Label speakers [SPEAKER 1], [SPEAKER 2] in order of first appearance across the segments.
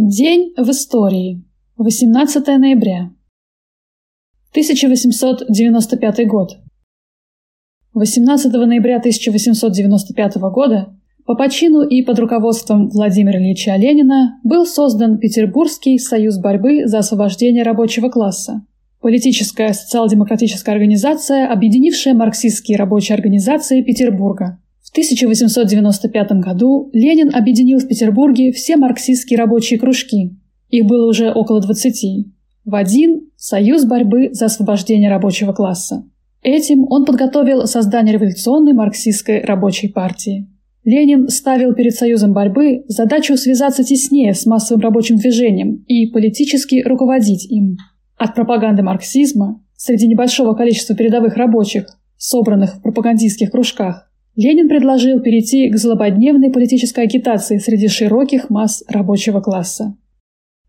[SPEAKER 1] День в истории. 18 ноября. 1895 год. 18 ноября 1895 года по почину и под руководством Владимира Ильича Ленина был создан Петербургский союз борьбы за освобождение рабочего класса. Политическая социал-демократическая организация, объединившая марксистские рабочие организации Петербурга. В 1895 году Ленин объединил в Петербурге все марксистские рабочие кружки. Их было уже около 20. В один – Союз борьбы за освобождение рабочего класса. Этим он подготовил создание революционной марксистской рабочей партии. Ленин ставил перед Союзом борьбы задачу связаться теснее с массовым рабочим движением и политически руководить им. От пропаганды марксизма среди небольшого количества передовых рабочих, собранных в пропагандистских кружках, Ленин предложил перейти к злободневной политической агитации среди широких масс рабочего класса.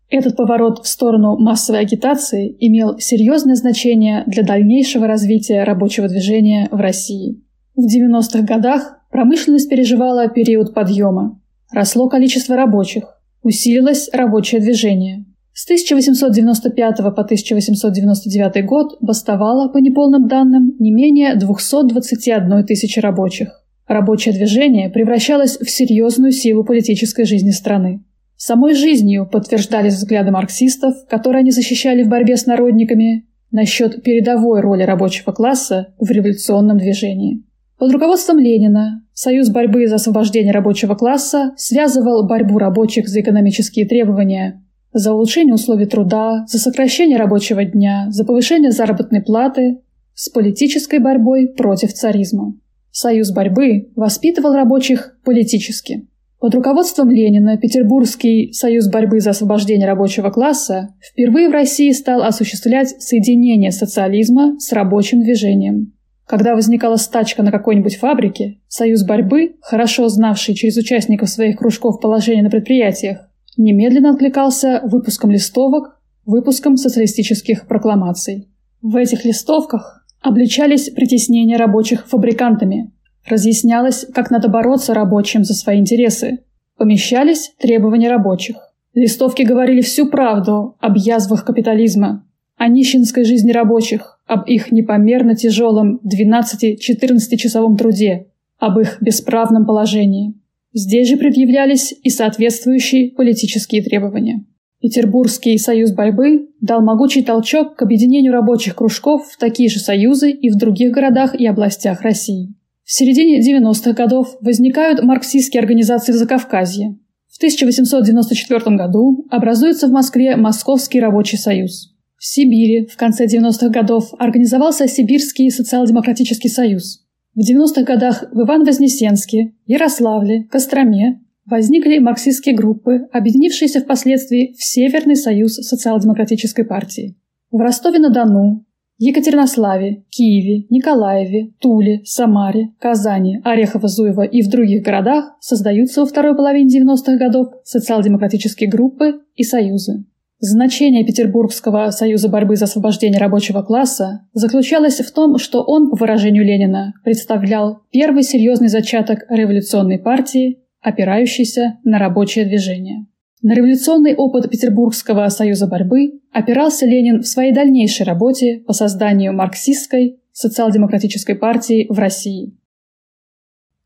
[SPEAKER 1] Этот поворот в сторону массовой агитации имел серьезное значение для дальнейшего развития рабочего движения в России. В 90-х годах промышленность переживала период подъема. Росло количество рабочих, усилилось рабочее движение. С 1895 по 1899 год бастовало, по неполным данным, не менее 221 тысячи рабочих. Рабочее движение превращалось в серьезную силу политической жизни страны. Самой жизнью подтверждались взгляды марксистов, которые они защищали в борьбе с народниками, насчет передовой роли рабочего класса в революционном движении. Под руководством Ленина Союз борьбы за освобождение рабочего класса связывал борьбу рабочих за экономические требования, за улучшение условий труда, за сокращение рабочего дня, за повышение заработной платы с политической борьбой против царизма. Союз борьбы воспитывал рабочих политически. Под руководством Ленина Петербургский союз борьбы за освобождение рабочего класса впервые в России стал осуществлять соединение социализма с рабочим движением. Когда возникала стачка на какой-нибудь фабрике, союз борьбы, хорошо знавший через участников своих кружков положение на предприятиях, немедленно откликался выпуском листовок, выпуском социалистических прокламаций. В этих листовках Обличались притеснения рабочих фабрикантами. Разъяснялось, как надо бороться рабочим за свои интересы. Помещались требования рабочих. Листовки говорили всю правду об язвах капитализма, о нищенской жизни рабочих, об их непомерно тяжелом 12-14-часовом труде, об их бесправном положении. Здесь же предъявлялись и соответствующие политические требования. Петербургский союз борьбы дал могучий толчок к объединению рабочих кружков в такие же союзы и в других городах и областях России. В середине 90-х годов возникают марксистские организации в Закавказье. В 1894 году образуется в Москве Московский рабочий союз. В Сибири в конце 90-х годов организовался Сибирский социал-демократический союз. В 90-х годах в Иван-Вознесенске, Ярославле, Костроме возникли марксистские группы, объединившиеся впоследствии в Северный союз социал-демократической партии. В Ростове-на-Дону, Екатеринославе, Киеве, Николаеве, Туле, Самаре, Казани, Орехово-Зуево и в других городах создаются во второй половине 90-х годов социал-демократические группы и союзы. Значение Петербургского союза борьбы за освобождение рабочего класса заключалось в том, что он, по выражению Ленина, представлял первый серьезный зачаток революционной партии опирающийся на рабочее движение. На революционный опыт Петербургского союза борьбы опирался Ленин в своей дальнейшей работе по созданию марксистской социал-демократической партии в России.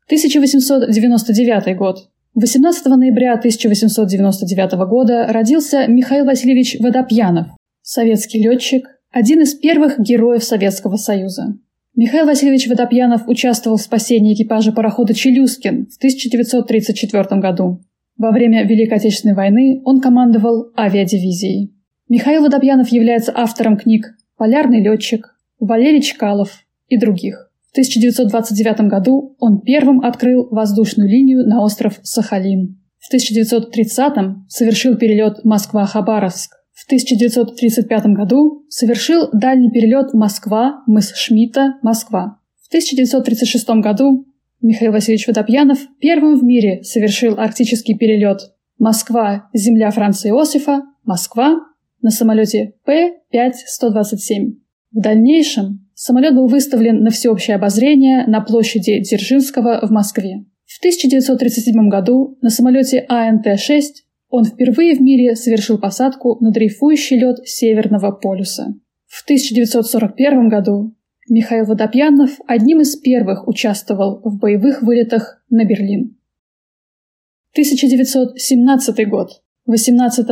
[SPEAKER 1] 1899 год. 18 ноября 1899 года родился Михаил Васильевич Водопьянов, советский летчик, один из первых героев Советского Союза. Михаил Васильевич Водопьянов участвовал в спасении экипажа парохода «Челюскин» в 1934 году. Во время Великой Отечественной войны он командовал авиадивизией. Михаил Водопьянов является автором книг «Полярный летчик», «Валерий Чкалов» и других. В 1929 году он первым открыл воздушную линию на остров Сахалин. В 1930 совершил перелет Москва-Хабаровск. В 1935 году совершил дальний перелет Москва, мыс Шмидта, Москва. В 1936 году Михаил Васильевич Водопьянов первым в мире совершил арктический перелет Москва, земля Франца Иосифа, Москва на самолете П-5-127. В дальнейшем самолет был выставлен на всеобщее обозрение на площади Дзержинского в Москве. В 1937 году на самолете АНТ-6 он впервые в мире совершил посадку на дрейфующий лед Северного полюса. В 1941 году Михаил Водопьянов одним из первых участвовал в боевых вылетах на Берлин. 1917 год. 18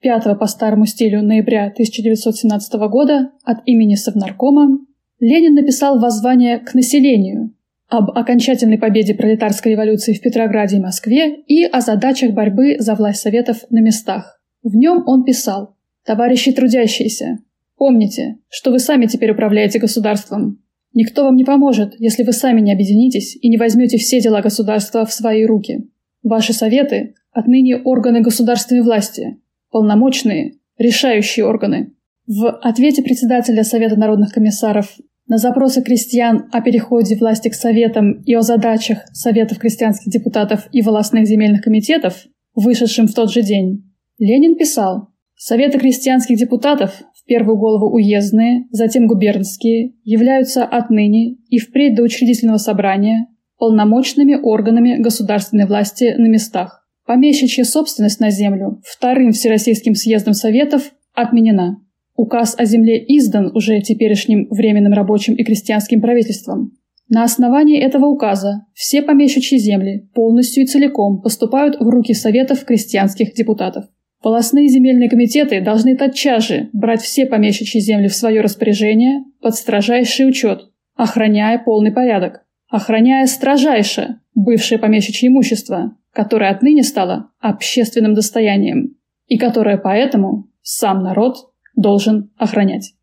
[SPEAKER 1] 5 по старому стилю ноября 1917 года от имени Совнаркома Ленин написал воззвание к населению об окончательной победе пролетарской революции в Петрограде и Москве и о задачах борьбы за власть Советов на местах. В нем он писал «Товарищи трудящиеся, помните, что вы сами теперь управляете государством. Никто вам не поможет, если вы сами не объединитесь и не возьмете все дела государства в свои руки. Ваши советы – отныне органы государственной власти, полномочные, решающие органы. В ответе председателя Совета народных комиссаров на запросы крестьян о переходе власти к Советам и о задачах Советов крестьянских депутатов и волостных земельных комитетов, вышедшим в тот же день, Ленин писал «Советы крестьянских депутатов, в первую голову уездные, затем губернские, являются отныне и впредь до учредительного собрания полномочными органами государственной власти на местах. Помещичья собственность на землю вторым Всероссийским съездом Советов отменена. Указ о земле издан уже теперешним Временным рабочим и крестьянским правительством. На основании этого указа все помещичьи земли полностью и целиком поступают в руки Советов крестьянских депутатов. Волостные земельные комитеты должны тотчас же брать все помещичьи земли в свое распоряжение под строжайший учет, охраняя полный порядок, охраняя строжайше бывшее помещичье имущество, которое отныне стало общественным достоянием, и которое поэтому сам народ должен охранять.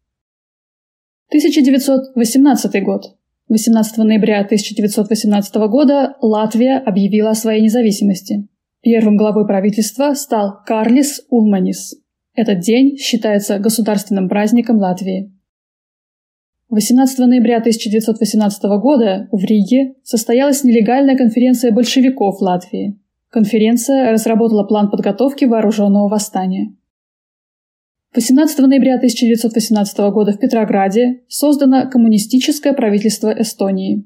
[SPEAKER 1] 1918 год. 18 ноября 1918 года Латвия объявила о своей независимости. Первым главой правительства стал Карлис Улманис. Этот день считается государственным праздником Латвии. 18 ноября 1918 года в Риге состоялась нелегальная конференция большевиков Латвии. Конференция разработала план подготовки вооруженного восстания. 18 ноября 1918 года в Петрограде создано коммунистическое правительство Эстонии.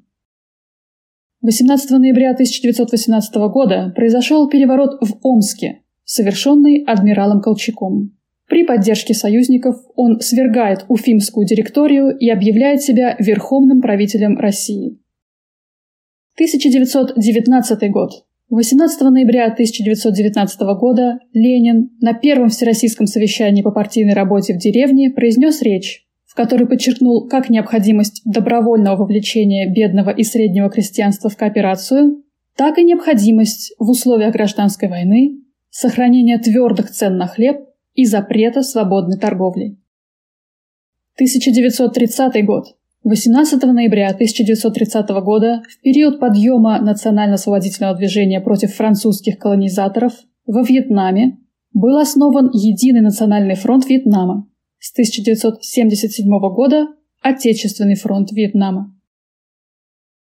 [SPEAKER 1] 18 ноября 1918 года произошел переворот в Омске, совершенный адмиралом Колчаком. При поддержке союзников он свергает Уфимскую директорию и объявляет себя верховным правителем России. 1919 год. 18 ноября 1919 года Ленин на Первом Всероссийском совещании по партийной работе в деревне произнес речь, в которой подчеркнул как необходимость добровольного вовлечения бедного и среднего крестьянства в кооперацию, так и необходимость в условиях гражданской войны сохранения твердых цен на хлеб и запрета свободной торговли. 1930 год. 18 ноября 1930 года, в период подъема национально-освободительного движения против французских колонизаторов во Вьетнаме, был основан Единый национальный фронт Вьетнама. С 1977 года – Отечественный фронт Вьетнама.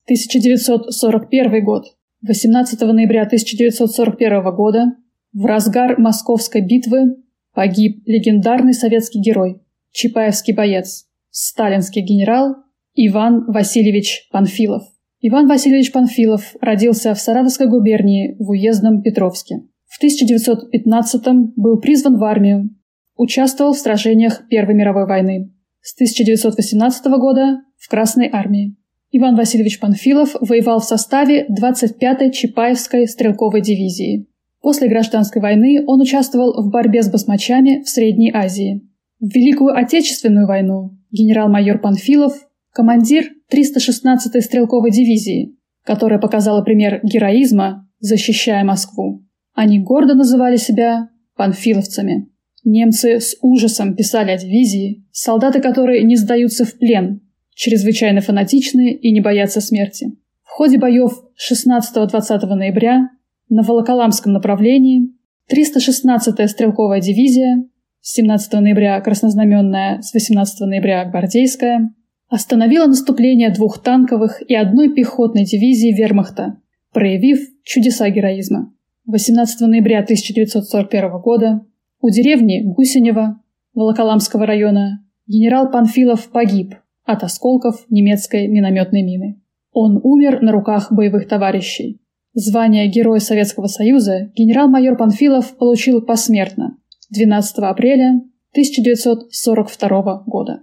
[SPEAKER 1] 1941 год. 18 ноября 1941 года в разгар Московской битвы погиб легендарный советский герой, чапаевский боец, сталинский генерал Иван Васильевич Панфилов. Иван Васильевич Панфилов родился в Саратовской губернии в уездном Петровске. В 1915-м был призван в армию, участвовал в сражениях Первой мировой войны. С 1918 года в Красной армии. Иван Васильевич Панфилов воевал в составе 25-й Чапаевской стрелковой дивизии. После гражданской войны он участвовал в борьбе с басмачами в Средней Азии. В Великую Отечественную войну генерал-майор Панфилов командир 316-й стрелковой дивизии, которая показала пример героизма, защищая Москву. Они гордо называли себя панфиловцами. Немцы с ужасом писали о дивизии, солдаты которой не сдаются в плен, чрезвычайно фанатичны и не боятся смерти. В ходе боев 16-20 ноября на Волоколамском направлении 316-я стрелковая дивизия, 17 ноября краснознаменная, с 18 ноября гвардейская, остановила наступление двух танковых и одной пехотной дивизии вермахта, проявив чудеса героизма. 18 ноября 1941 года у деревни Гусенева Волоколамского района генерал Панфилов погиб от осколков немецкой минометной мины. Он умер на руках боевых товарищей. Звание Героя Советского Союза генерал-майор Панфилов получил посмертно 12 апреля 1942 года.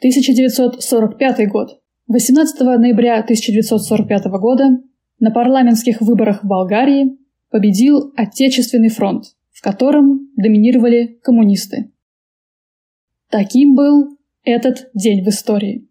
[SPEAKER 1] 1945 год. 18 ноября 1945 года на парламентских выборах в Болгарии победил Отечественный фронт, в котором доминировали коммунисты. Таким был этот день в истории.